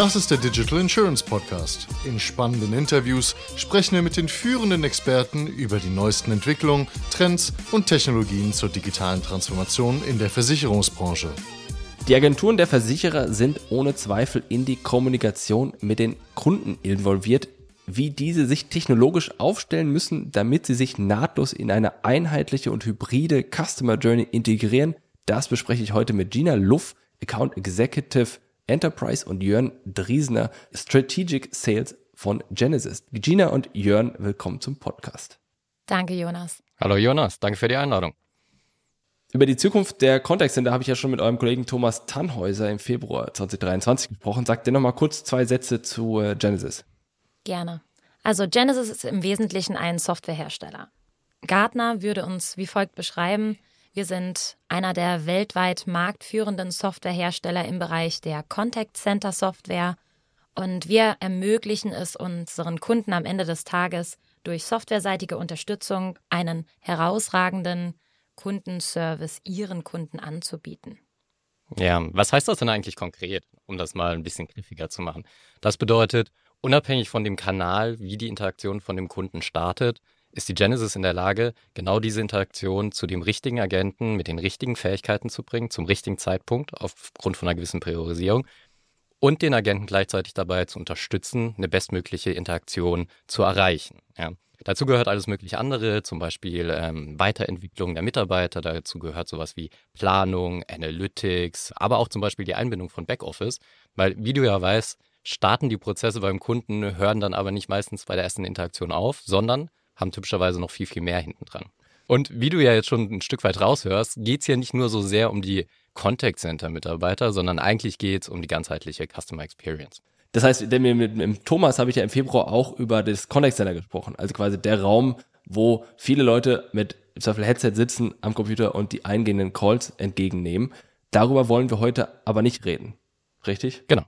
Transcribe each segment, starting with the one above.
Das ist der Digital Insurance Podcast. In spannenden Interviews sprechen wir mit den führenden Experten über die neuesten Entwicklungen, Trends und Technologien zur digitalen Transformation in der Versicherungsbranche. Die Agenturen der Versicherer sind ohne Zweifel in die Kommunikation mit den Kunden involviert, wie diese sich technologisch aufstellen müssen, damit sie sich nahtlos in eine einheitliche und hybride Customer Journey integrieren. Das bespreche ich heute mit Gina Luff, Account Executive Enterprise und Jörn Driesner, Strategic Sales von Genesis. Gina und Jörn, willkommen zum Podcast. Danke, Jonas. Hallo Jonas, danke für die Einladung. Über die Zukunft der Contact Center habe ich ja schon mit eurem Kollegen Thomas Tannhäuser im Februar 2023 gesprochen. Sagt dir noch mal kurz zwei Sätze zu äh, Genesis. Gerne. Also Genesis ist im Wesentlichen ein Softwarehersteller. Gartner würde uns wie folgt beschreiben, wir sind einer der weltweit marktführenden Softwarehersteller im Bereich der Contact Center Software und wir ermöglichen es unseren Kunden am Ende des Tages durch softwareseitige Unterstützung einen herausragenden Kundenservice ihren Kunden anzubieten. Ja, was heißt das denn eigentlich konkret, um das mal ein bisschen griffiger zu machen? Das bedeutet, unabhängig von dem Kanal, wie die Interaktion von dem Kunden startet, ist die Genesis in der Lage, genau diese Interaktion zu dem richtigen Agenten mit den richtigen Fähigkeiten zu bringen, zum richtigen Zeitpunkt aufgrund von einer gewissen Priorisierung und den Agenten gleichzeitig dabei zu unterstützen, eine bestmögliche Interaktion zu erreichen. Ja. Dazu gehört alles mögliche andere, zum Beispiel ähm, Weiterentwicklung der Mitarbeiter. Dazu gehört sowas wie Planung, Analytics, aber auch zum Beispiel die Einbindung von Backoffice. Weil, wie du ja weißt, starten die Prozesse beim Kunden, hören dann aber nicht meistens bei der ersten Interaktion auf, sondern haben typischerweise noch viel, viel mehr hinten dran. Und wie du ja jetzt schon ein Stück weit raushörst, geht es hier nicht nur so sehr um die Contact Center-Mitarbeiter, sondern eigentlich geht es um die ganzheitliche Customer Experience. Das heißt, mit, mit, mit Thomas habe ich ja im Februar auch über das Contact Center gesprochen. Also quasi der Raum, wo viele Leute mit im Zweifel Headset sitzen am Computer und die eingehenden Calls entgegennehmen. Darüber wollen wir heute aber nicht reden. Richtig? Genau.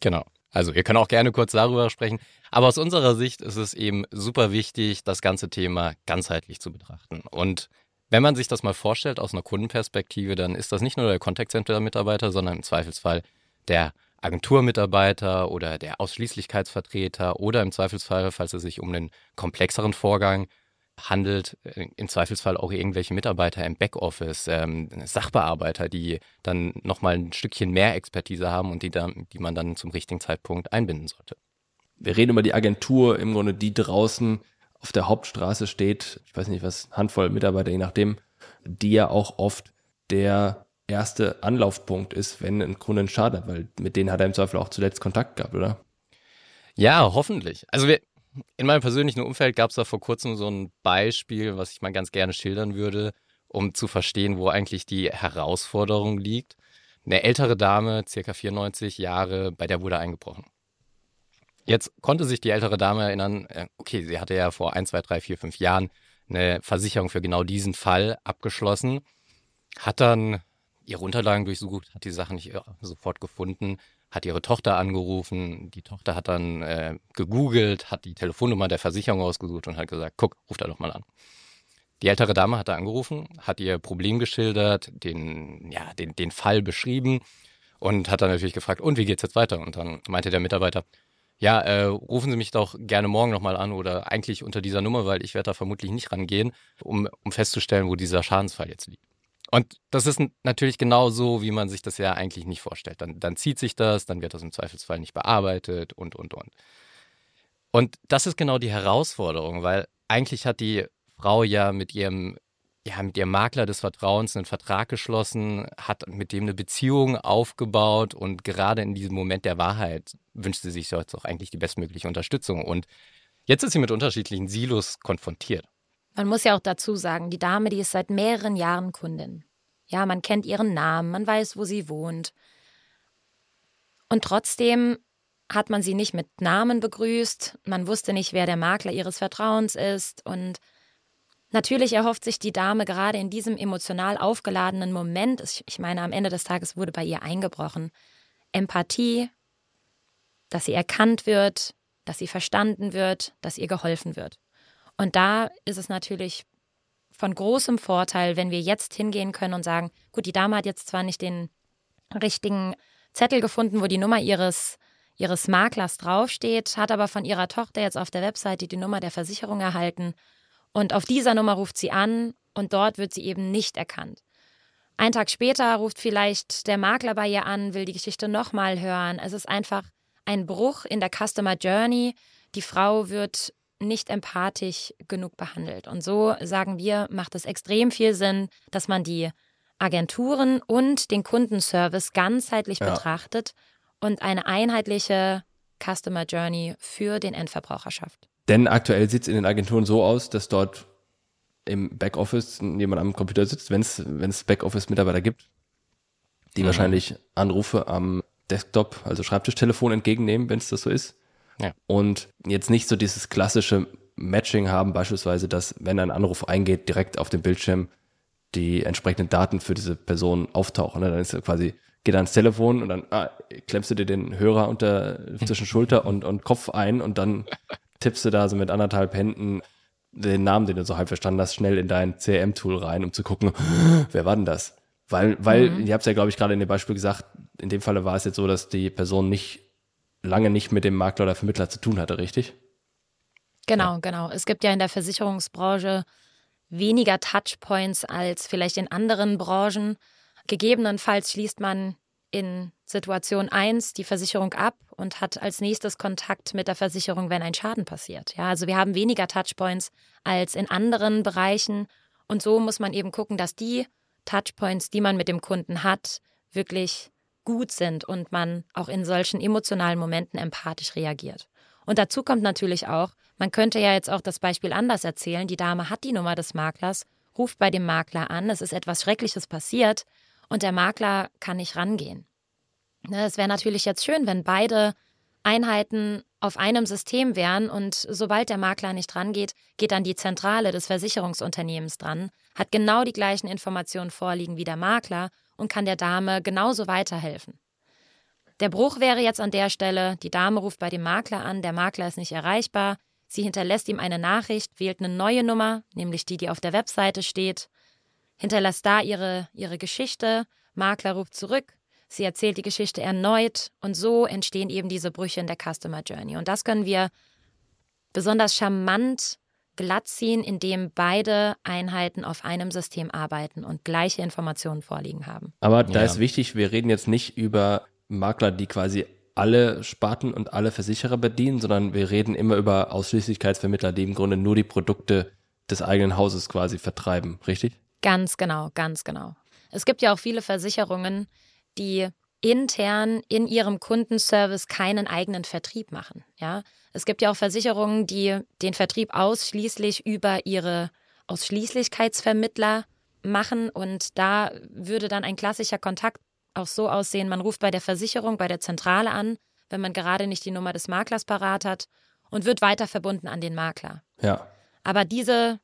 Genau. Also ihr könnt auch gerne kurz darüber sprechen. Aber aus unserer Sicht ist es eben super wichtig, das ganze Thema ganzheitlich zu betrachten. Und wenn man sich das mal vorstellt aus einer Kundenperspektive, dann ist das nicht nur der Contact Center Mitarbeiter, sondern im Zweifelsfall der Agenturmitarbeiter oder der Ausschließlichkeitsvertreter oder im Zweifelsfall, falls es sich um einen komplexeren Vorgang handelt, äh, im Zweifelsfall auch irgendwelche Mitarbeiter im Backoffice, ähm, Sachbearbeiter, die dann nochmal ein Stückchen mehr Expertise haben und die, dann, die man dann zum richtigen Zeitpunkt einbinden sollte. Wir reden über die Agentur, im Grunde die draußen auf der Hauptstraße steht, ich weiß nicht was, Handvoll Mitarbeiter, je nachdem, die ja auch oft der erste Anlaufpunkt ist, wenn ein Kunde einen Schaden hat, weil mit denen hat er im Zweifel auch zuletzt Kontakt gehabt, oder? Ja, hoffentlich. Also wir, in meinem persönlichen Umfeld gab es da vor kurzem so ein Beispiel, was ich mal ganz gerne schildern würde, um zu verstehen, wo eigentlich die Herausforderung liegt. Eine ältere Dame, circa 94 Jahre, bei der wurde eingebrochen. Jetzt konnte sich die ältere Dame erinnern, äh, okay, sie hatte ja vor 1, 2, 3, 4, 5 Jahren eine Versicherung für genau diesen Fall abgeschlossen, hat dann ihre Unterlagen durchsucht, hat die Sachen nicht sofort gefunden, hat ihre Tochter angerufen. Die Tochter hat dann äh, gegoogelt, hat die Telefonnummer der Versicherung ausgesucht und hat gesagt, guck, ruf da doch mal an. Die ältere Dame hat da angerufen, hat ihr Problem geschildert, den, ja, den, den Fall beschrieben und hat dann natürlich gefragt, und wie geht's jetzt weiter? Und dann meinte der Mitarbeiter, ja, äh, rufen Sie mich doch gerne morgen nochmal an oder eigentlich unter dieser Nummer, weil ich werde da vermutlich nicht rangehen, um, um festzustellen, wo dieser Schadensfall jetzt liegt. Und das ist natürlich genau so, wie man sich das ja eigentlich nicht vorstellt. Dann, dann zieht sich das, dann wird das im Zweifelsfall nicht bearbeitet und, und, und. Und das ist genau die Herausforderung, weil eigentlich hat die Frau ja mit ihrem, ja, mit ihrem Makler des Vertrauens einen Vertrag geschlossen, hat mit dem eine Beziehung aufgebaut und gerade in diesem Moment der Wahrheit wünscht sie sich jetzt auch eigentlich die bestmögliche Unterstützung. Und jetzt ist sie mit unterschiedlichen Silos konfrontiert. Man muss ja auch dazu sagen, die Dame, die ist seit mehreren Jahren Kundin. Ja, man kennt ihren Namen, man weiß, wo sie wohnt. Und trotzdem hat man sie nicht mit Namen begrüßt, man wusste nicht, wer der Makler ihres Vertrauens ist und natürlich erhofft sich die Dame gerade in diesem emotional aufgeladenen Moment, ich meine, am Ende des Tages wurde bei ihr eingebrochen, Empathie, dass sie erkannt wird, dass sie verstanden wird, dass ihr geholfen wird. Und da ist es natürlich von großem Vorteil, wenn wir jetzt hingehen können und sagen, gut, die Dame hat jetzt zwar nicht den richtigen Zettel gefunden, wo die Nummer ihres ihres Maklers draufsteht, hat aber von ihrer Tochter jetzt auf der Webseite die Nummer der Versicherung erhalten. Und auf dieser Nummer ruft sie an und dort wird sie eben nicht erkannt. Ein Tag später ruft vielleicht der Makler bei ihr an, will die Geschichte nochmal hören. Es ist einfach ein Bruch in der Customer Journey. Die Frau wird nicht empathisch genug behandelt. Und so sagen wir, macht es extrem viel Sinn, dass man die Agenturen und den Kundenservice ganzheitlich ja. betrachtet und eine einheitliche Customer Journey für den Endverbraucher schafft. Denn aktuell sieht es in den Agenturen so aus, dass dort im Backoffice jemand am Computer sitzt, wenn es Backoffice-Mitarbeiter gibt, die mhm. wahrscheinlich Anrufe am Desktop, also Schreibtischtelefon entgegennehmen, wenn es das so ist. Ja. Und jetzt nicht so dieses klassische Matching haben, beispielsweise, dass, wenn ein Anruf eingeht, direkt auf dem Bildschirm die entsprechenden Daten für diese Person auftauchen. Ne? Dann ist quasi, geht ans Telefon und dann ah, klemmst du dir den Hörer unter zwischen Schulter und, und Kopf ein und dann tippst du da so mit anderthalb Händen den Namen, den du so halb verstanden hast, schnell in dein CRM-Tool rein, um zu gucken, wer war denn das? Weil, weil, mhm. ihr habt es ja, glaube ich, gerade in dem Beispiel gesagt, in dem Falle war es jetzt so, dass die Person nicht lange nicht mit dem Makler oder Vermittler zu tun hatte, richtig? Genau, ja. genau. Es gibt ja in der Versicherungsbranche weniger Touchpoints als vielleicht in anderen Branchen. Gegebenenfalls schließt man in Situation 1 die Versicherung ab und hat als nächstes Kontakt mit der Versicherung, wenn ein Schaden passiert. Ja, also wir haben weniger Touchpoints als in anderen Bereichen und so muss man eben gucken, dass die Touchpoints, die man mit dem Kunden hat, wirklich gut sind und man auch in solchen emotionalen Momenten empathisch reagiert. Und dazu kommt natürlich auch, man könnte ja jetzt auch das Beispiel anders erzählen. Die Dame hat die Nummer des Maklers, ruft bei dem Makler an, es ist etwas Schreckliches passiert und der Makler kann nicht rangehen. Ne, es wäre natürlich jetzt schön, wenn beide Einheiten auf einem System wären und sobald der Makler nicht rangeht, geht dann die Zentrale des Versicherungsunternehmens dran, hat genau die gleichen Informationen vorliegen wie der Makler und kann der Dame genauso weiterhelfen. Der Bruch wäre jetzt an der Stelle, die Dame ruft bei dem Makler an, der Makler ist nicht erreichbar, sie hinterlässt ihm eine Nachricht, wählt eine neue Nummer, nämlich die, die auf der Webseite steht, hinterlässt da ihre, ihre Geschichte, Makler ruft zurück, sie erzählt die Geschichte erneut und so entstehen eben diese Brüche in der Customer Journey. Und das können wir besonders charmant glatt ziehen, indem beide Einheiten auf einem System arbeiten und gleiche Informationen vorliegen haben. Aber da ja. ist wichtig, wir reden jetzt nicht über Makler, die quasi alle Sparten und alle Versicherer bedienen, sondern wir reden immer über Ausschließlichkeitsvermittler, die im Grunde nur die Produkte des eigenen Hauses quasi vertreiben, richtig? Ganz genau, ganz genau. Es gibt ja auch viele Versicherungen, die intern in ihrem Kundenservice keinen eigenen Vertrieb machen. Ja, es gibt ja auch Versicherungen, die den Vertrieb ausschließlich über ihre Ausschließlichkeitsvermittler machen und da würde dann ein klassischer Kontakt auch so aussehen, man ruft bei der Versicherung, bei der Zentrale an, wenn man gerade nicht die Nummer des Maklers parat hat und wird weiter verbunden an den Makler. Ja. Aber diese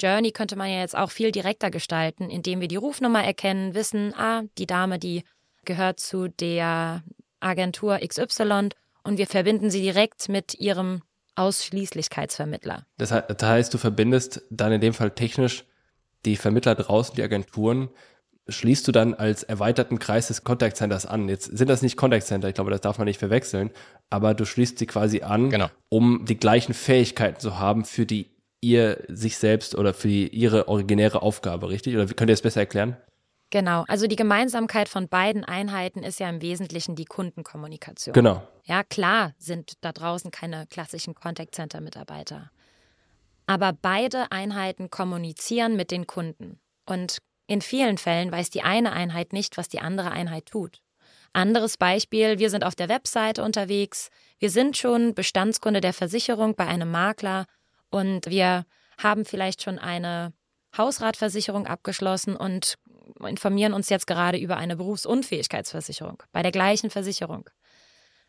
Journey könnte man ja jetzt auch viel direkter gestalten, indem wir die Rufnummer erkennen, wissen, ah, die Dame, die gehört zu der Agentur XY und wir verbinden sie direkt mit ihrem Ausschließlichkeitsvermittler. Das heißt, du verbindest dann in dem Fall technisch die Vermittler draußen, die Agenturen, schließt du dann als erweiterten Kreis des Contact Centers an. Jetzt sind das nicht Contact Center, ich glaube, das darf man nicht verwechseln, aber du schließt sie quasi an, genau. um die gleichen Fähigkeiten zu haben für die ihr sich selbst oder für die, ihre originäre Aufgabe, richtig? Oder könnt ihr das besser erklären? Genau, also die Gemeinsamkeit von beiden Einheiten ist ja im Wesentlichen die Kundenkommunikation. Genau. Ja, klar sind da draußen keine klassischen Contact Center Mitarbeiter. Aber beide Einheiten kommunizieren mit den Kunden. Und in vielen Fällen weiß die eine Einheit nicht, was die andere Einheit tut. Anderes Beispiel, wir sind auf der Webseite unterwegs, wir sind schon Bestandskunde der Versicherung bei einem Makler und wir haben vielleicht schon eine Hausratversicherung abgeschlossen und informieren uns jetzt gerade über eine Berufsunfähigkeitsversicherung bei der gleichen Versicherung.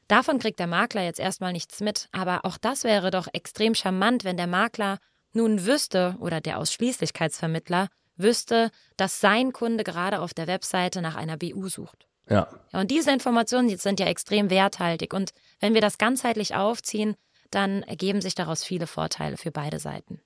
Davon kriegt der Makler jetzt erstmal nichts mit, aber auch das wäre doch extrem charmant, wenn der Makler nun wüsste oder der Ausschließlichkeitsvermittler wüsste, dass sein Kunde gerade auf der Webseite nach einer BU sucht. Ja. ja. Und diese Informationen sind ja extrem werthaltig. Und wenn wir das ganzheitlich aufziehen, dann ergeben sich daraus viele Vorteile für beide Seiten.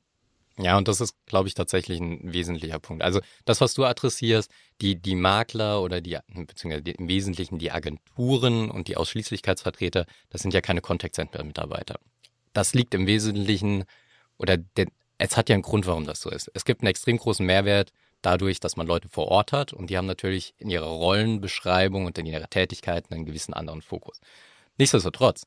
Ja, und das ist, glaube ich, tatsächlich ein wesentlicher Punkt. Also das, was du adressierst, die, die Makler oder die, beziehungsweise im Wesentlichen die Agenturen und die Ausschließlichkeitsvertreter, das sind ja keine Contact Center-Mitarbeiter. Das liegt im Wesentlichen, oder der, es hat ja einen Grund, warum das so ist. Es gibt einen extrem großen Mehrwert dadurch, dass man Leute vor Ort hat und die haben natürlich in ihrer Rollenbeschreibung und in ihrer Tätigkeiten einen gewissen anderen Fokus. Nichtsdestotrotz,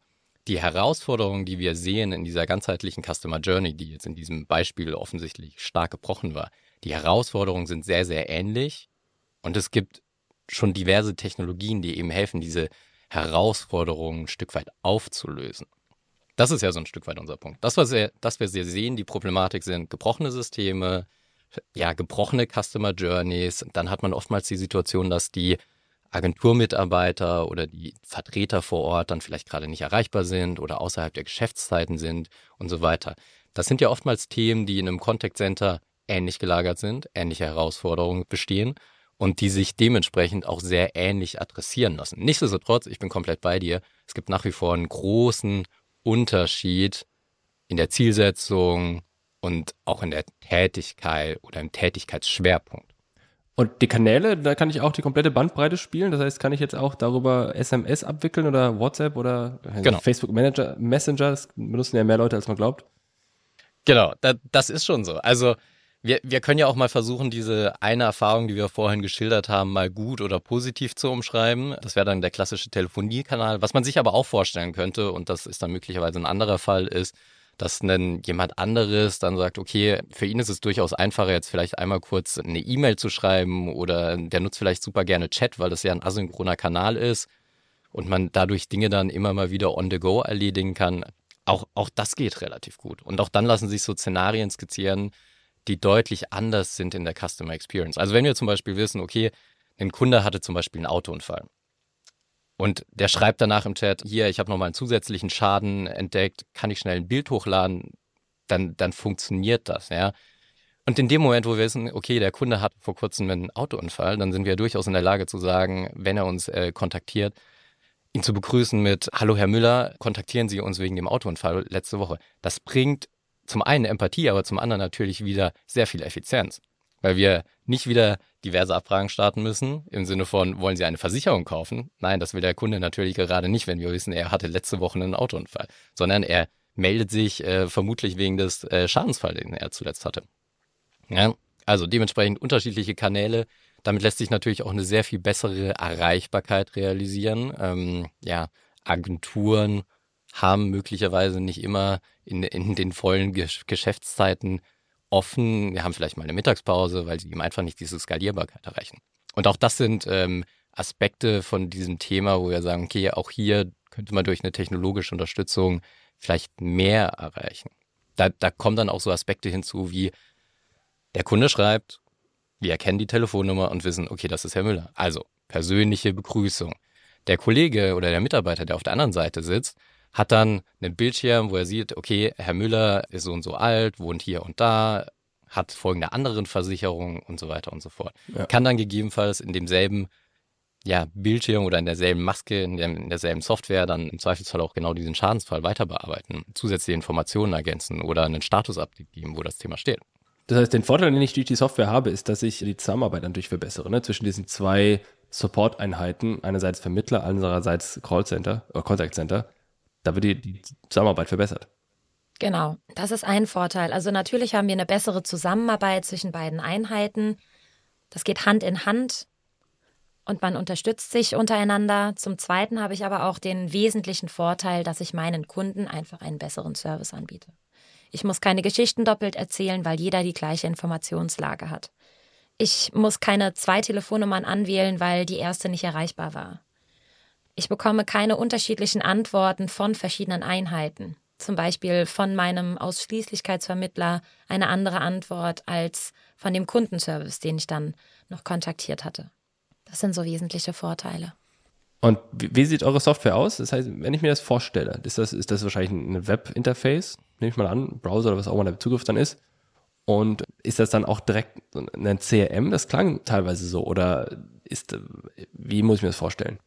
die Herausforderung, die wir sehen in dieser ganzheitlichen Customer Journey, die jetzt in diesem Beispiel offensichtlich stark gebrochen war, die Herausforderungen sind sehr, sehr ähnlich und es gibt schon diverse Technologien, die eben helfen, diese Herausforderungen ein Stück weit aufzulösen. Das ist ja so ein Stück weit unser Punkt. Das, was wir, das wir sehen, die Problematik sind gebrochene Systeme, ja, gebrochene Customer Journeys. Dann hat man oftmals die Situation, dass die Agenturmitarbeiter oder die Vertreter vor Ort dann vielleicht gerade nicht erreichbar sind oder außerhalb der Geschäftszeiten sind und so weiter. Das sind ja oftmals Themen, die in einem Contact Center ähnlich gelagert sind, ähnliche Herausforderungen bestehen und die sich dementsprechend auch sehr ähnlich adressieren lassen. Nichtsdestotrotz, ich bin komplett bei dir, es gibt nach wie vor einen großen Unterschied in der Zielsetzung und auch in der Tätigkeit oder im Tätigkeitsschwerpunkt. Und die Kanäle, da kann ich auch die komplette Bandbreite spielen. Das heißt, kann ich jetzt auch darüber SMS abwickeln oder WhatsApp oder genau. Facebook Manager, Messenger. Das benutzen ja mehr Leute, als man glaubt. Genau, das, das ist schon so. Also wir, wir können ja auch mal versuchen, diese eine Erfahrung, die wir vorhin geschildert haben, mal gut oder positiv zu umschreiben. Das wäre dann der klassische Telefoniekanal. Was man sich aber auch vorstellen könnte, und das ist dann möglicherweise ein anderer Fall, ist, dass dann jemand anderes dann sagt, okay, für ihn ist es durchaus einfacher, jetzt vielleicht einmal kurz eine E-Mail zu schreiben oder der nutzt vielleicht super gerne Chat, weil das ja ein asynchroner Kanal ist und man dadurch Dinge dann immer mal wieder on the go erledigen kann. Auch, auch das geht relativ gut. Und auch dann lassen sich so Szenarien skizzieren, die deutlich anders sind in der Customer Experience. Also wenn wir zum Beispiel wissen, okay, ein Kunde hatte zum Beispiel einen Autounfall und der schreibt danach im Chat, hier, ich habe nochmal einen zusätzlichen Schaden entdeckt, kann ich schnell ein Bild hochladen, dann, dann funktioniert das, ja. Und in dem Moment, wo wir wissen, okay, der Kunde hat vor kurzem einen Autounfall, dann sind wir durchaus in der Lage zu sagen, wenn er uns äh, kontaktiert, ihn zu begrüßen mit, hallo Herr Müller, kontaktieren Sie uns wegen dem Autounfall letzte Woche. Das bringt zum einen Empathie, aber zum anderen natürlich wieder sehr viel Effizienz weil wir nicht wieder diverse Abfragen starten müssen, im Sinne von, wollen Sie eine Versicherung kaufen? Nein, das will der Kunde natürlich gerade nicht, wenn wir wissen, er hatte letzte Woche einen Autounfall, sondern er meldet sich äh, vermutlich wegen des äh, Schadensfalls, den er zuletzt hatte. Ja, also dementsprechend unterschiedliche Kanäle. Damit lässt sich natürlich auch eine sehr viel bessere Erreichbarkeit realisieren. Ähm, ja, Agenturen haben möglicherweise nicht immer in, in den vollen Geschäftszeiten offen, wir haben vielleicht mal eine Mittagspause, weil sie eben einfach nicht diese Skalierbarkeit erreichen. Und auch das sind ähm, Aspekte von diesem Thema, wo wir sagen, okay, auch hier könnte man durch eine technologische Unterstützung vielleicht mehr erreichen. Da, da kommen dann auch so Aspekte hinzu, wie der Kunde schreibt, wir erkennen die Telefonnummer und wissen, okay, das ist Herr Müller. Also persönliche Begrüßung. Der Kollege oder der Mitarbeiter, der auf der anderen Seite sitzt, hat dann einen Bildschirm, wo er sieht, okay, Herr Müller ist so und so alt, wohnt hier und da, hat folgende anderen Versicherungen und so weiter und so fort. Ja. Kann dann gegebenenfalls in demselben ja, Bildschirm oder in derselben Maske, in, der, in derselben Software dann im Zweifelsfall auch genau diesen Schadensfall weiter bearbeiten, zusätzliche Informationen ergänzen oder einen Status-Update geben, wo das Thema steht. Das heißt, den Vorteil, den ich durch die Software habe, ist, dass ich die Zusammenarbeit natürlich verbessere, ne? zwischen diesen zwei Support-Einheiten, einerseits Vermittler, andererseits Callcenter oder Contact Center da wird die, Zusammenarbeit verbessert. Genau, das ist ein Vorteil. Also natürlich haben wir eine bessere Zusammenarbeit zwischen beiden Einheiten. Das geht Hand in Hand und man unterstützt sich untereinander. Zum Zweiten habe ich aber auch den wesentlichen Vorteil, dass ich meinen Kunden einfach einen besseren Service anbiete. Ich muss keine Geschichten doppelt erzählen, weil jeder die gleiche Informationslage hat. Ich muss keine zwei Telefonnummern anwählen, weil die erste nicht erreichbar war. Ich bekomme keine unterschiedlichen Antworten von verschiedenen Einheiten. Zum Beispiel von meinem Ausschließlichkeitsvermittler eine andere Antwort als von dem Kundenservice, den ich dann noch kontaktiert hatte. Das sind so wesentliche Vorteile. Und wie, sieht eure Software aus? Das heißt, wenn ich mir das vorstelle, ist das, ist das wahrscheinlich ein Webinterface, nehme ich mal an, Browser oder was auch immer der Zugriff dann ist. Und ist das dann auch direkt ein CRM? Das klang teilweise so. Oder ist, wie muss ich mir das vorstellen?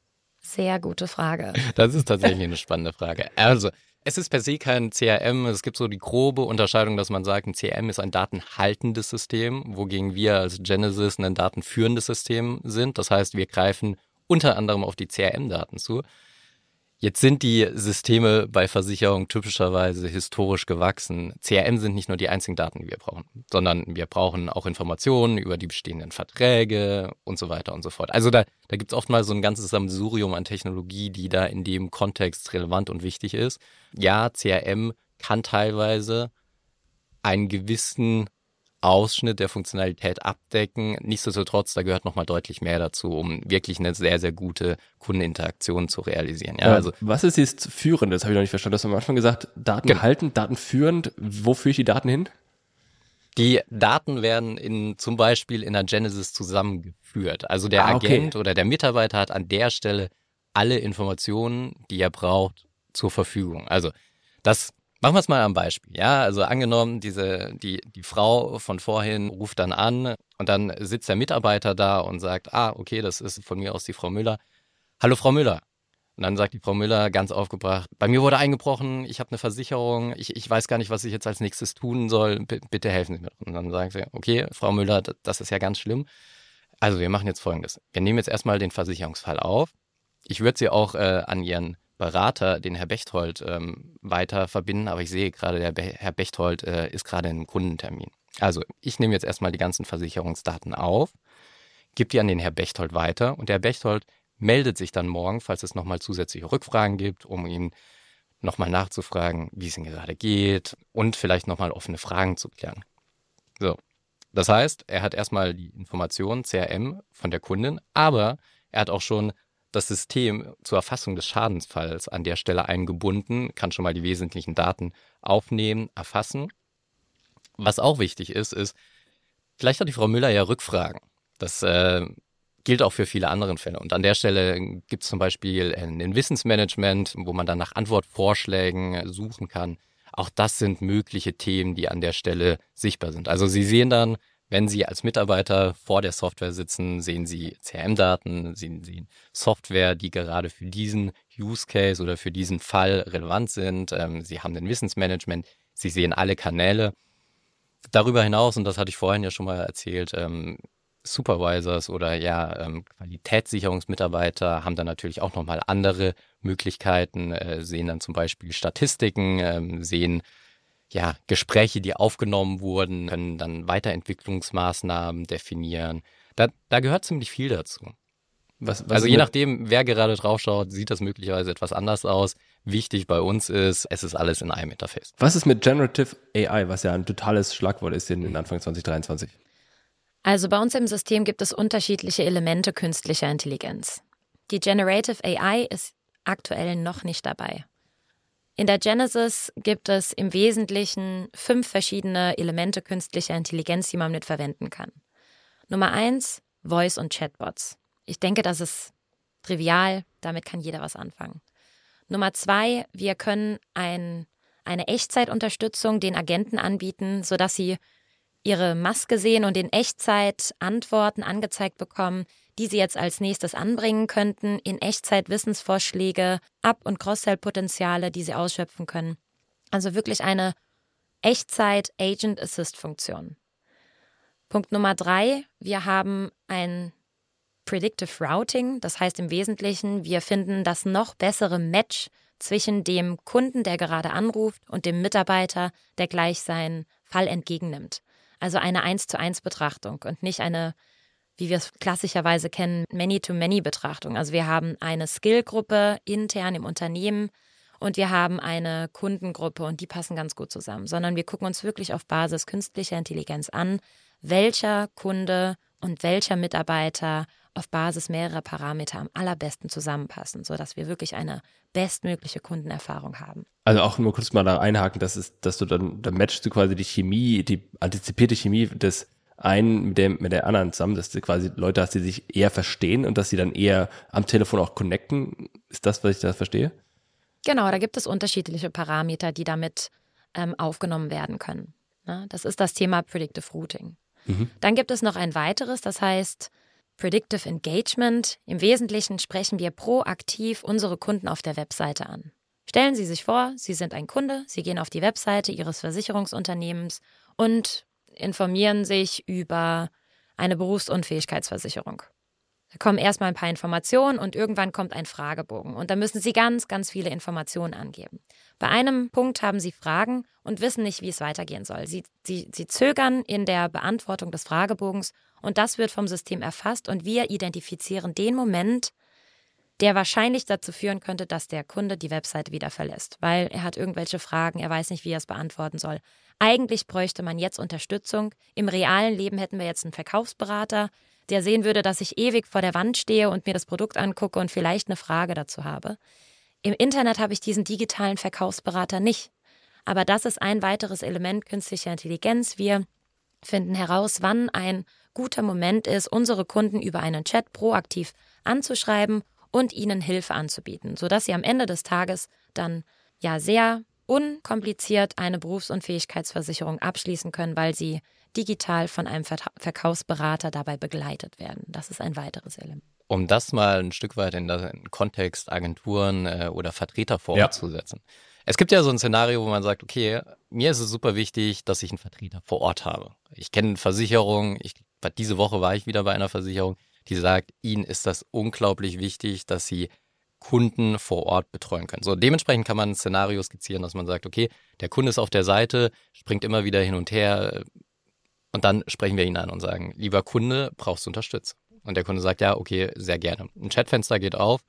Sehr gute Frage. Das ist tatsächlich eine spannende Frage. Also, es ist per se kein CRM. Es gibt so die grobe Unterscheidung, dass man sagt, ein CRM ist ein datenhaltendes System, wogegen wir als Genesis ein datenführendes System sind. Das heißt, wir greifen unter anderem auf die CRM-Daten zu. Jetzt sind die Systeme bei Versicherungen typischerweise historisch gewachsen. CRM sind nicht nur die einzigen Daten, die wir brauchen, sondern wir brauchen auch Informationen über die bestehenden Verträge und so weiter und so fort. Also da, da gibt es oft mal so ein ganzes Sammelsurium an Technologie, die da in dem Kontext relevant und wichtig ist. Ja, CRM kann teilweise einen gewissen Ausschnitt der Funktionalität abdecken. Nichtsdestotrotz, da gehört nochmal deutlich mehr dazu, um wirklich eine sehr, sehr gute Kundeninteraktion zu realisieren. Ja, also, was ist jetzt führend? Das habe ich noch nicht verstanden. Du hast am Anfang gesagt, Daten genau. halten, Daten führend. Wo führe ich die Daten hin? Die Daten werden in, zum Beispiel in der Genesis zusammengeführt. Also der ah, okay. Agent oder der Mitarbeiter hat an der Stelle alle Informationen, die er braucht, zur Verfügung. Also das Machen wir es mal am Beispiel. Ja, also angenommen, diese, die, die Frau von vorhin ruft dann an und dann sitzt der Mitarbeiter da und sagt, ah, okay, das ist von mir aus die Frau Müller. Hallo, Frau Müller. Und dann sagt die Frau Müller ganz aufgebracht, bei mir wurde eingebrochen, ich habe eine Versicherung, ich, ich weiß gar nicht, was ich jetzt als nächstes tun soll, B bitte helfen Sie mir. Und dann sagen sie, okay, Frau Müller, das ist ja ganz schlimm. Also wir machen jetzt Folgendes. Wir nehmen jetzt erstmal den Versicherungsfall auf. Ich würde Sie auch äh, an Ihren Berater, den Herr Bechtold, ähm, weiter verbinden, aber ich sehe gerade, der Be Herr Bechtold äh, ist gerade in einem Kundentermin. Also ich nehme jetzt erstmal die ganzen Versicherungsdaten auf, gebe die an den Herr Bechtold weiter und der Bechtold meldet sich dann morgen, falls es nochmal zusätzliche Rückfragen gibt, um ihn nochmal nachzufragen, wie es ihm gerade geht und vielleicht nochmal offene Fragen zu klären. So. Das heißt, er hat erstmal die Information CRM von der Kundin, aber er hat auch schon das System zur Erfassung des Schadensfalls an der Stelle eingebunden, kann schon mal die wesentlichen Daten aufnehmen, erfassen. Was auch wichtig ist, ist, vielleicht hat die Frau Müller ja Rückfragen. Das äh, gilt auch für viele andere Fälle. Und an der Stelle gibt es zum Beispiel ein Wissensmanagement, wo man dann nach Antwortvorschlägen suchen kann. Auch das sind mögliche Themen, die an der Stelle sichtbar sind. Also Sie sehen dann, wenn Sie als Mitarbeiter vor der Software sitzen, sehen Sie CRM-Daten, sehen Sie Software, die gerade für diesen Use Case oder für diesen Fall relevant sind. Ähm, Sie haben ein Wissensmanagement, Sie sehen alle Kanäle. Darüber hinaus, und das hatte ich vorhin ja schon mal erzählt, ähm, Supervisors oder ja ähm, Qualitätssicherungsmitarbeiter haben dann natürlich auch nochmal andere Möglichkeiten, äh, sehen dann zum Beispiel Statistiken, sehen ja, Gespräche, die aufgenommen wurden, können dann Weiterentwicklungsmaßnahmen definieren. Da, da gehört ziemlich viel dazu. Was, was also je nachdem, wer gerade draufschaut, sieht das möglicherweise etwas anders aus. Wichtig bei uns ist, es ist alles in einem Interface. Was ist mit Generative AI, was ja ein totales Schlagwort ist in, in Anfang 2023? Also bei uns im System gibt es unterschiedliche Elemente künstlicher Intelligenz. Die Generative AI ist aktuell noch nicht dabei. In der Genesis gibt es im Wesentlichen fünf verschiedene Elemente künstlicher Intelligenz, die man mit verwenden kann. Nummer eins, Voice und Chatbots. Ich denke, das ist trivial, damit kann jeder was anfangen. Nummer zwei, wir können ein, eine Echtzeitunterstützung den Agenten anbieten, sodass sie ihre Maske sehen und in Echtzeit Antworten angezeigt bekommen, die sie jetzt als nächstes anbringen könnten, in Echtzeit Wissensvorschläge, Up- und Cross-Sell-Potenziale, die sie ausschöpfen können. Also wirklich eine Echtzeit Agent Assist Funktion. Punkt Nummer drei, wir haben ein Predictive Routing. Das heißt im Wesentlichen, wir finden das noch bessere Match zwischen dem Kunden, der gerade anruft, und dem Mitarbeiter, der gleich seinen Fall entgegennimmt. Also eine Eins zu eins Betrachtung und nicht eine wie wir es klassischerweise kennen, Many-to-Many-Betrachtung. Also wir haben eine Skillgruppe intern im Unternehmen und wir haben eine Kundengruppe und die passen ganz gut zusammen, sondern wir gucken uns wirklich auf Basis künstlicher Intelligenz an, welcher Kunde und welcher Mitarbeiter auf Basis mehrerer Parameter am allerbesten zusammenpassen, sodass wir wirklich eine bestmögliche Kundenerfahrung haben. Also auch nur kurz mal da einhaken, dass, es, dass du dann, dann matchst du quasi die Chemie, die antizipierte Chemie des einen mit, dem, mit der anderen zusammen, dass du quasi Leute hast, die sich eher verstehen und dass sie dann eher am Telefon auch connecten. Ist das, was ich da verstehe? Genau, da gibt es unterschiedliche Parameter, die damit ähm, aufgenommen werden können. Ne? Das ist das Thema Predictive Routing. Mhm. Dann gibt es noch ein weiteres, das heißt Predictive Engagement. Im Wesentlichen sprechen wir proaktiv unsere Kunden auf der Webseite an. Stellen Sie sich vor, Sie sind ein Kunde, Sie gehen auf die Webseite Ihres Versicherungsunternehmens und informieren sich über eine Berufsunfähigkeitsversicherung. Da kommen erstmal ein paar Informationen und irgendwann kommt ein Fragebogen. Und da müssen Sie ganz, ganz viele Informationen angeben. Bei einem Punkt haben Sie Fragen und wissen nicht, wie es weitergehen soll. Sie, Sie, Sie zögern in der Beantwortung des Fragebogens und das wird vom System erfasst und wir identifizieren den Moment, der wahrscheinlich dazu führen könnte, dass der Kunde die Webseite wieder verlässt, weil er hat irgendwelche Fragen, er weiß nicht, wie er es beantworten soll. Eigentlich bräuchte man jetzt Unterstützung. Im realen Leben hätten wir jetzt einen Verkaufsberater, der sehen würde, dass ich ewig vor der Wand stehe und mir das Produkt angucke und vielleicht eine Frage dazu habe. Im Internet habe ich diesen digitalen Verkaufsberater nicht. Aber das ist ein weiteres Element künstlicher Intelligenz. Wir finden heraus, wann ein guter Moment ist, unsere Kunden über einen Chat proaktiv anzuschreiben und ihnen Hilfe anzubieten, sodass sie am Ende des Tages dann ja sehr unkompliziert eine Berufsunfähigkeitsversicherung abschließen können, weil sie digital von einem Verkaufsberater dabei begleitet werden. Das ist ein weiteres Element. Um das mal ein Stück weit in den Kontext Agenturen äh, oder Vertreter vor Ort ja. zu setzen. Es gibt ja so ein Szenario, wo man sagt, okay, mir ist es super wichtig, dass ich einen Vertreter vor Ort habe. Ich kenne Versicherungen, ich, diese Woche war ich wieder bei einer Versicherung, die sagt, ihnen ist das unglaublich wichtig, dass sie Kunden vor Ort betreuen können. So, dementsprechend kann man ein Szenario skizzieren, dass man sagt, okay, der Kunde ist auf der Seite, springt immer wieder hin und her und dann sprechen wir ihn an und sagen, lieber Kunde, brauchst du Unterstützung? Und der Kunde sagt, ja, okay, sehr gerne. Ein Chatfenster geht auf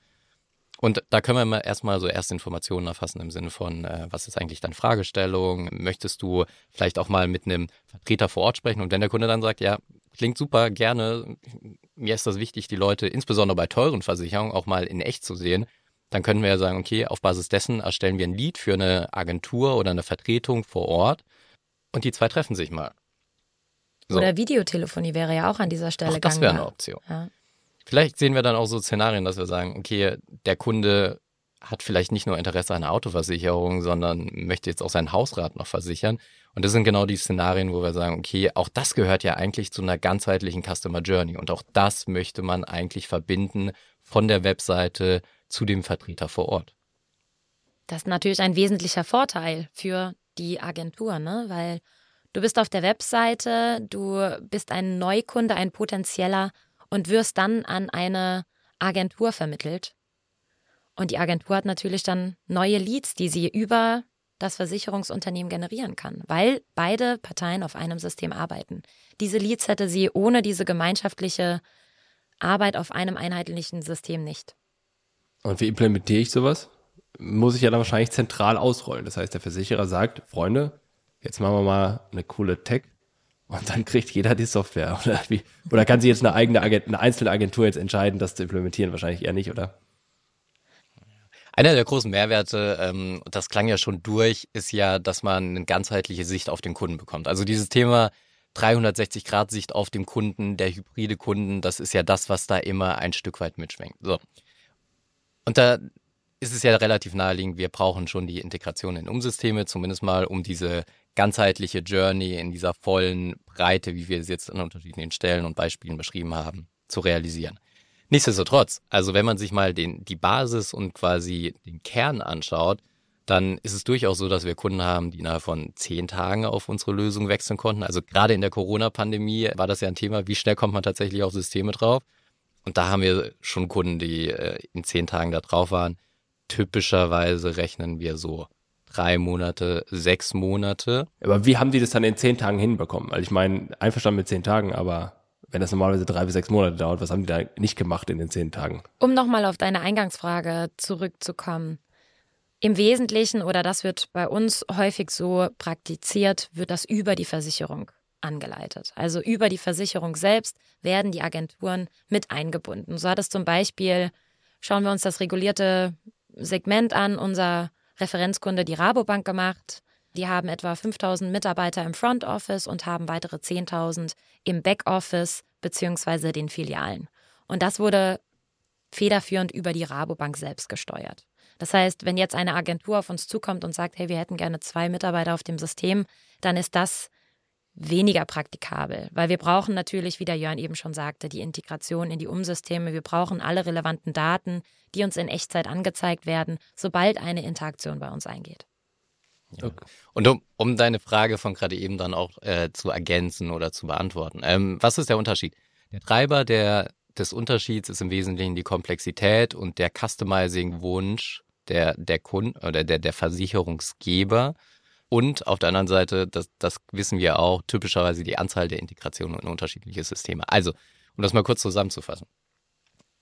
und da können wir erstmal so erste Informationen erfassen im Sinne von, äh, was ist eigentlich deine Fragestellung? Möchtest du vielleicht auch mal mit einem Vertreter vor Ort sprechen? Und wenn der Kunde dann sagt, ja, klingt super, gerne, mir ist das wichtig, die Leute insbesondere bei teuren Versicherungen auch mal in echt zu sehen, dann können wir ja sagen, okay, auf Basis dessen erstellen wir ein Lied für eine Agentur oder eine Vertretung vor Ort und die zwei treffen sich mal. So. Oder Videotelefonie wäre ja auch an dieser Stelle auch Das wäre eine Option. Ja. Vielleicht sehen wir dann auch so Szenarien, dass wir sagen, okay, der Kunde hat vielleicht nicht nur Interesse an einer Autoversicherung, sondern möchte jetzt auch sein Hausrat noch versichern. Und das sind genau die Szenarien, wo wir sagen, okay, auch das gehört ja eigentlich zu einer ganzheitlichen Customer Journey. Und auch das möchte man eigentlich verbinden von der Webseite zu dem Vertreter vor Ort. Das ist natürlich ein wesentlicher Vorteil für die Agentur, ne? weil du bist auf der Webseite, du bist ein Neukunde, ein potenzieller und wirst dann an eine Agentur vermittelt. Und die Agentur hat natürlich dann neue Leads, die sie über das Versicherungsunternehmen generieren kann, weil beide Parteien auf einem System arbeiten. Diese Leads hätte sie ohne diese gemeinschaftliche Arbeit auf einem einheitlichen System nicht. Und wie implementiere ich sowas? Muss ich ja dann wahrscheinlich zentral ausrollen. Das heißt, der Versicherer sagt, Freunde, jetzt machen wir mal eine coole Tech und dann kriegt jeder die Software. Oder, wie, oder kann sich jetzt eine eigene Agent, eine einzelne Agentur jetzt entscheiden, das zu implementieren? Wahrscheinlich eher nicht, oder? Einer der großen Mehrwerte, ähm, das klang ja schon durch, ist ja, dass man eine ganzheitliche Sicht auf den Kunden bekommt. Also dieses Thema 360-Grad-Sicht auf den Kunden, der hybride Kunden, das ist ja das, was da immer ein Stück weit mitschwenkt. So. Und da ist es ja relativ naheliegend, wir brauchen schon die Integration in Umsysteme, zumindest mal, um diese ganzheitliche Journey in dieser vollen Breite, wie wir es jetzt an unterschiedlichen Stellen und Beispielen beschrieben haben, zu realisieren. Nichtsdestotrotz, also wenn man sich mal den, die Basis und quasi den Kern anschaut, dann ist es durchaus so, dass wir Kunden haben, die innerhalb von zehn Tagen auf unsere Lösung wechseln konnten. Also gerade in der Corona-Pandemie war das ja ein Thema, wie schnell kommt man tatsächlich auf Systeme drauf. Und da haben wir schon Kunden, die äh, in zehn Tagen da drauf waren. Typischerweise rechnen wir so drei Monate, sechs Monate. Aber wie haben die das dann in zehn Tagen hinbekommen? Also ich meine, einverstanden mit zehn Tagen, aber wenn das normalerweise drei bis sechs Monate dauert, was haben die da nicht gemacht in den zehn Tagen? Um nochmal auf deine Eingangsfrage zurückzukommen. Im Wesentlichen, oder das wird bei uns häufig so praktiziert, wird das über die Versicherung angeleitet. Also über die Versicherung selbst werden die Agenturen mit eingebunden. So hat es zum Beispiel, schauen wir uns das regulierte Segment an, unser Referenzkunde die Rabobank gemacht. Die haben etwa 5000 Mitarbeiter im Front Office und haben weitere 10.000 im Backoffice beziehungsweise den Filialen. Und das wurde federführend über die Rabobank selbst gesteuert. Das heißt, wenn jetzt eine Agentur auf uns zukommt und sagt, hey, wir hätten gerne zwei Mitarbeiter auf dem System, dann ist das weniger praktikabel, weil wir brauchen natürlich, wie der Jörn eben schon sagte, die Integration in die Umsysteme. Wir brauchen alle relevanten Daten, die uns in Echtzeit angezeigt werden, sobald eine Interaktion bei uns eingeht. Ja. Und um, um deine Frage von gerade eben dann auch äh, zu ergänzen oder zu beantworten, ähm, was ist der Unterschied? Der Treiber der, des Unterschieds ist im Wesentlichen die Komplexität und der Customizing-Wunsch der, der Kunden oder der, der Versicherungsgeber. Und auf der anderen Seite, das, das wissen wir auch, typischerweise die Anzahl der Integrationen in unterschiedliche Systeme. Also, um das mal kurz zusammenzufassen.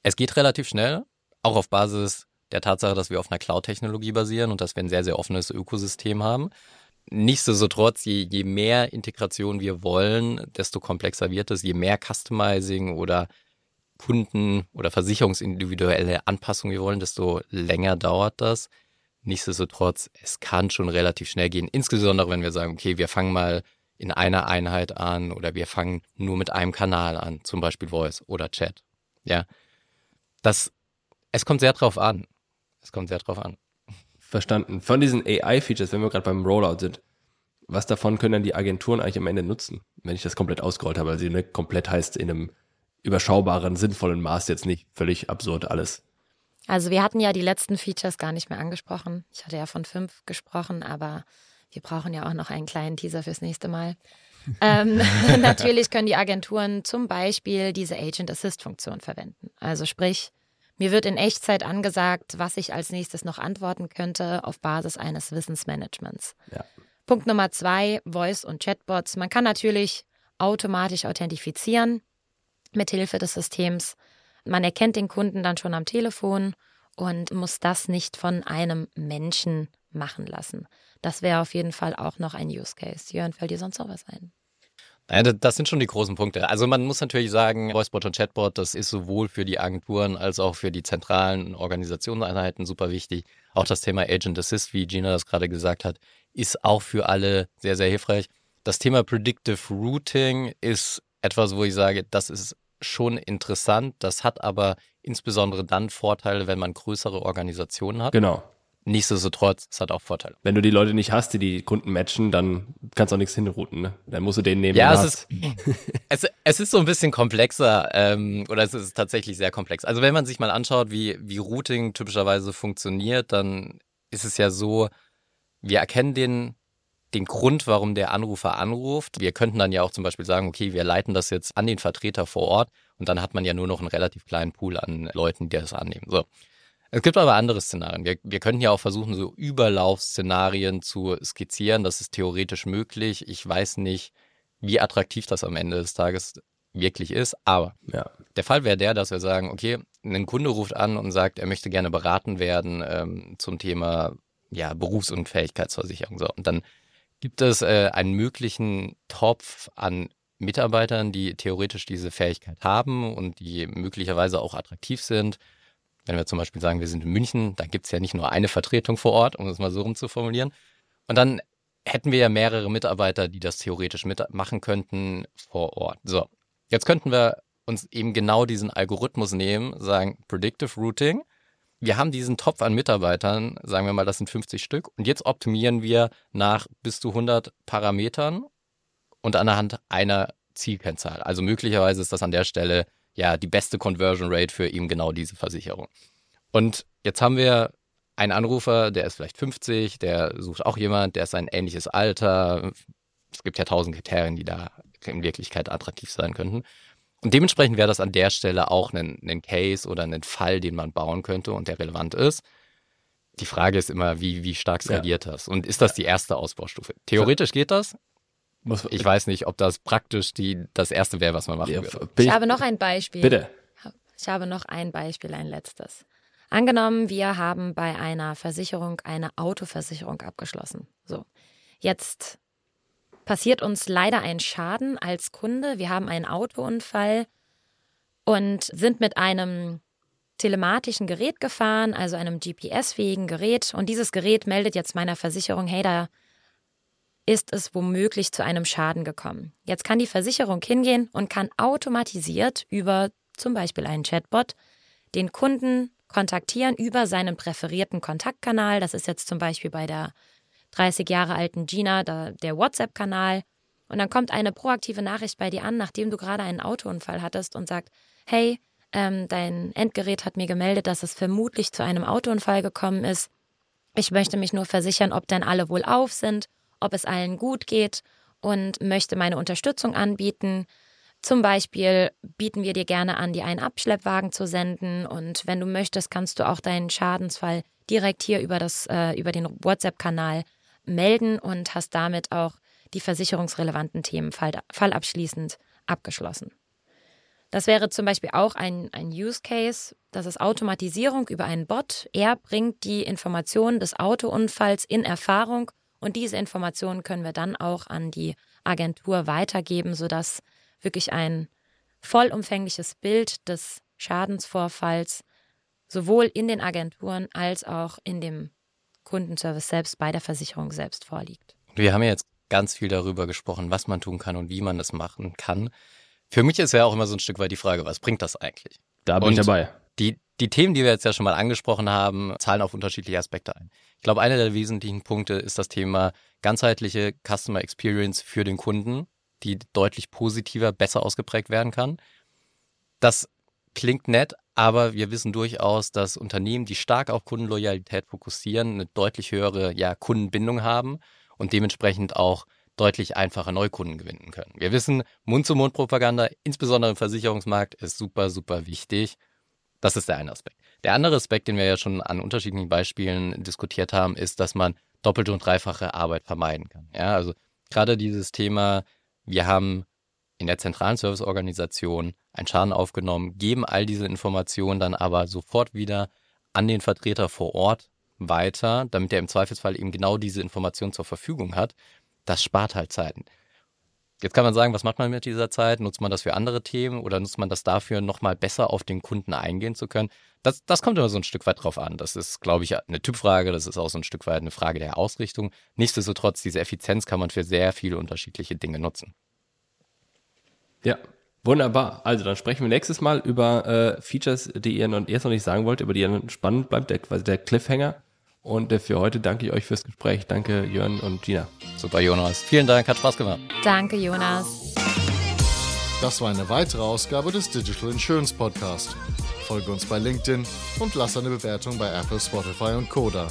Es geht relativ schnell, auch auf Basis der Tatsache, dass wir auf einer Cloud-Technologie basieren und dass wir ein sehr, sehr offenes Ökosystem haben. Nichtsdestotrotz, je, je mehr Integration wir wollen, desto komplexer wird es, je mehr Customizing oder Kunden- oder versicherungsindividuelle Anpassungen wir wollen, desto länger dauert das. Nichtsdestotrotz, es kann schon relativ schnell gehen, insbesondere wenn wir sagen, okay, wir fangen mal in einer Einheit an oder wir fangen nur mit einem Kanal an, zum Beispiel Voice oder Chat. Ja, das, es kommt sehr drauf an. Es kommt sehr drauf an. Verstanden. Von diesen AI-Features, wenn wir gerade beim Rollout sind, was davon können dann die Agenturen eigentlich am Ende nutzen, wenn ich das komplett ausgerollt habe? Also ne, komplett heißt in einem überschaubaren, sinnvollen Maß jetzt nicht völlig absurd alles. Also wir hatten ja die letzten Features gar nicht mehr angesprochen. Ich hatte ja von fünf gesprochen, aber wir brauchen ja auch noch einen kleinen Teaser fürs nächste Mal. ähm, natürlich können die Agenturen zum Beispiel diese Agent Assist Funktion verwenden. Also sprich, mir wird in Echtzeit angesagt, was ich als nächstes noch antworten könnte auf Basis eines Wissensmanagements. Ja. Punkt Nummer zwei, Voice und Chatbots. Man kann natürlich automatisch authentifizieren mit Hilfe des Systems. Man erkennt den Kunden dann schon am Telefon und muss das nicht von einem Menschen machen lassen. Das wäre auf jeden Fall auch noch ein Use Case. Jörn, fällt dir sonst noch was ein? Das sind schon die großen Punkte. Also man muss natürlich sagen, Voicebot und Chatbot, das ist sowohl für die Agenturen als auch für die zentralen Organisationseinheiten super wichtig. Auch das Thema Agent Assist, wie Gina das gerade gesagt hat, ist auch für alle sehr, sehr hilfreich. Das Thema Predictive Routing ist etwas, wo ich sage, das ist schon interessant. Das hat aber insbesondere dann Vorteile, wenn man größere Organisationen hat. Genau. Nichtsdestotrotz, es hat auch Vorteile. Wenn du die Leute nicht hast, die die Kunden matchen, dann kannst du auch nichts hinrouten. Ne? Dann musst du den nehmen. Ja, es ist, es, es ist so ein bisschen komplexer ähm, oder es ist tatsächlich sehr komplex. Also wenn man sich mal anschaut, wie, wie Routing typischerweise funktioniert, dann ist es ja so, wir erkennen den, den Grund, warum der Anrufer anruft. Wir könnten dann ja auch zum Beispiel sagen, okay, wir leiten das jetzt an den Vertreter vor Ort und dann hat man ja nur noch einen relativ kleinen Pool an Leuten, die das annehmen. So. Es gibt aber andere Szenarien. Wir, wir könnten ja auch versuchen, so Überlaufszenarien zu skizzieren. Das ist theoretisch möglich. Ich weiß nicht, wie attraktiv das am Ende des Tages wirklich ist. Aber ja. der Fall wäre der, dass wir sagen, okay, ein Kunde ruft an und sagt, er möchte gerne beraten werden ähm, zum Thema ja, Berufsunfähigkeitsversicherung. So, und dann gibt es äh, einen möglichen Topf an Mitarbeitern, die theoretisch diese Fähigkeit haben und die möglicherweise auch attraktiv sind wenn wir zum Beispiel sagen, wir sind in München, dann gibt es ja nicht nur eine Vertretung vor Ort, um es mal so rum zu formulieren. Und dann hätten wir ja mehrere Mitarbeiter, die das theoretisch mitmachen könnten vor Ort. So, jetzt könnten wir uns eben genau diesen Algorithmus nehmen, sagen Predictive Routing. Wir haben diesen Topf an Mitarbeitern, sagen wir mal, das sind 50 Stück. Und jetzt optimieren wir nach bis zu 100 Parametern und anhand einer Zielkennzahl. Also möglicherweise ist das an der Stelle ja die beste Conversion Rate für eben genau diese Versicherung. Und jetzt haben wir einen Anrufer, der ist vielleicht 50, der sucht auch jemand, der ist ein ähnliches Alter. Es gibt ja tausend Kriterien, die da in Wirklichkeit attraktiv sein könnten. Und dementsprechend wäre das an der Stelle auch ein, ein Case oder ein Fall, den man bauen könnte und der relevant ist. Die Frage ist immer, wie, wie stark skaliert ja. das? Und ist das die erste Ausbaustufe? Theoretisch geht das. Muss, ich weiß nicht, ob das praktisch die, das erste wäre, was man machen würde. Ich habe noch ein Beispiel. Bitte. Ich habe noch ein Beispiel, ein letztes. Angenommen, wir haben bei einer Versicherung eine Autoversicherung abgeschlossen. So. Jetzt passiert uns leider ein Schaden als Kunde. Wir haben einen Autounfall und sind mit einem telematischen Gerät gefahren, also einem GPS-fähigen Gerät. Und dieses Gerät meldet jetzt meiner Versicherung, hey, da ist es womöglich zu einem Schaden gekommen. Jetzt kann die Versicherung hingehen und kann automatisiert über zum Beispiel einen Chatbot den Kunden kontaktieren über seinen präferierten Kontaktkanal. Das ist jetzt zum Beispiel bei der 30 Jahre alten Gina der WhatsApp-Kanal. Und dann kommt eine proaktive Nachricht bei dir an, nachdem du gerade einen Autounfall hattest und sagt, hey, ähm, dein Endgerät hat mir gemeldet, dass es vermutlich zu einem Autounfall gekommen ist. Ich möchte mich nur versichern, ob denn alle wohl auf sind, ob es allen gut geht und möchte meine Unterstützung anbieten. Zum Beispiel bieten wir dir gerne an, dir einen Abschleppwagen zu senden und wenn du möchtest, kannst du auch deinen Schadensfall direkt hier über, das, äh, über den WhatsApp-Kanal melden und hast damit auch die versicherungsrelevanten Themen fall, fallabschließend abgeschlossen. Das wäre zum Beispiel auch ein, ein Use Case, das ist Automatisierung über einen Bot. Er bringt die Informationen des Autounfalls in Erfahrung und diese Informationen können wir dann auch an die Agentur weitergeben, sodass wirklich ein vollumfängliches Bild des Schadensvorfalls sowohl in den Agenturen als auch in dem Kundenservice selbst bei der Versicherung selbst vorliegt. Wir haben ja jetzt ganz viel darüber gesprochen, was man tun kann und wie man es machen kann. Für mich ist ja auch immer so ein Stück weit die Frage, was bringt das eigentlich? Da bin und ich dabei. Die, die Themen, die wir jetzt ja schon mal angesprochen haben, zahlen auf unterschiedliche Aspekte ein. Ich glaube, einer der wesentlichen Punkte ist das Thema ganzheitliche Customer Experience für den Kunden, die deutlich positiver, besser ausgeprägt werden kann. Das klingt nett, aber wir wissen durchaus, dass Unternehmen, die stark auf Kundenloyalität fokussieren, eine deutlich höhere ja, Kundenbindung haben und dementsprechend auch deutlich einfacher Neukunden gewinnen können. Wir wissen, Mund-zu-Mund-Propaganda, insbesondere im Versicherungsmarkt, ist super, super wichtig. Das ist der eine Aspekt. Der andere Aspekt, den wir ja schon an unterschiedlichen Beispielen diskutiert haben, ist, dass man doppelte und dreifache Arbeit vermeiden kann. Ja, also gerade dieses Thema, wir haben in der zentralen Serviceorganisation einen Schaden aufgenommen, geben all diese Informationen dann aber sofort wieder an den Vertreter vor Ort weiter, damit er im Zweifelsfall eben genau diese Information zur Verfügung hat. Das spart halt Zeiten. Jetzt kann man sagen, was macht man mit dieser Zeit? Nutzt man das für andere Themen oder nutzt man das dafür, nochmal besser auf den Kunden eingehen zu können? Das, das kommt immer so ein Stück weit drauf an. Das ist, glaube ich, eine Typfrage. Das ist auch so ein Stück weit eine Frage der Ausrichtung. Nichtsdestotrotz, diese Effizienz kann man für sehr viele unterschiedliche Dinge nutzen. Ja, wunderbar. Also dann sprechen wir nächstes Mal über äh, Features, die ihr noch, jetzt noch nicht sagen wollt, über die ihr spannend bleibt, der, quasi der Cliffhanger. Und für heute danke ich euch fürs Gespräch. Danke Jörn und Gina. Super, Jonas. Vielen Dank, hat Spaß gemacht. Danke, Jonas. Das war eine weitere Ausgabe des Digital Insurance Podcast. Folge uns bei LinkedIn und lass eine Bewertung bei Apple, Spotify und Koda.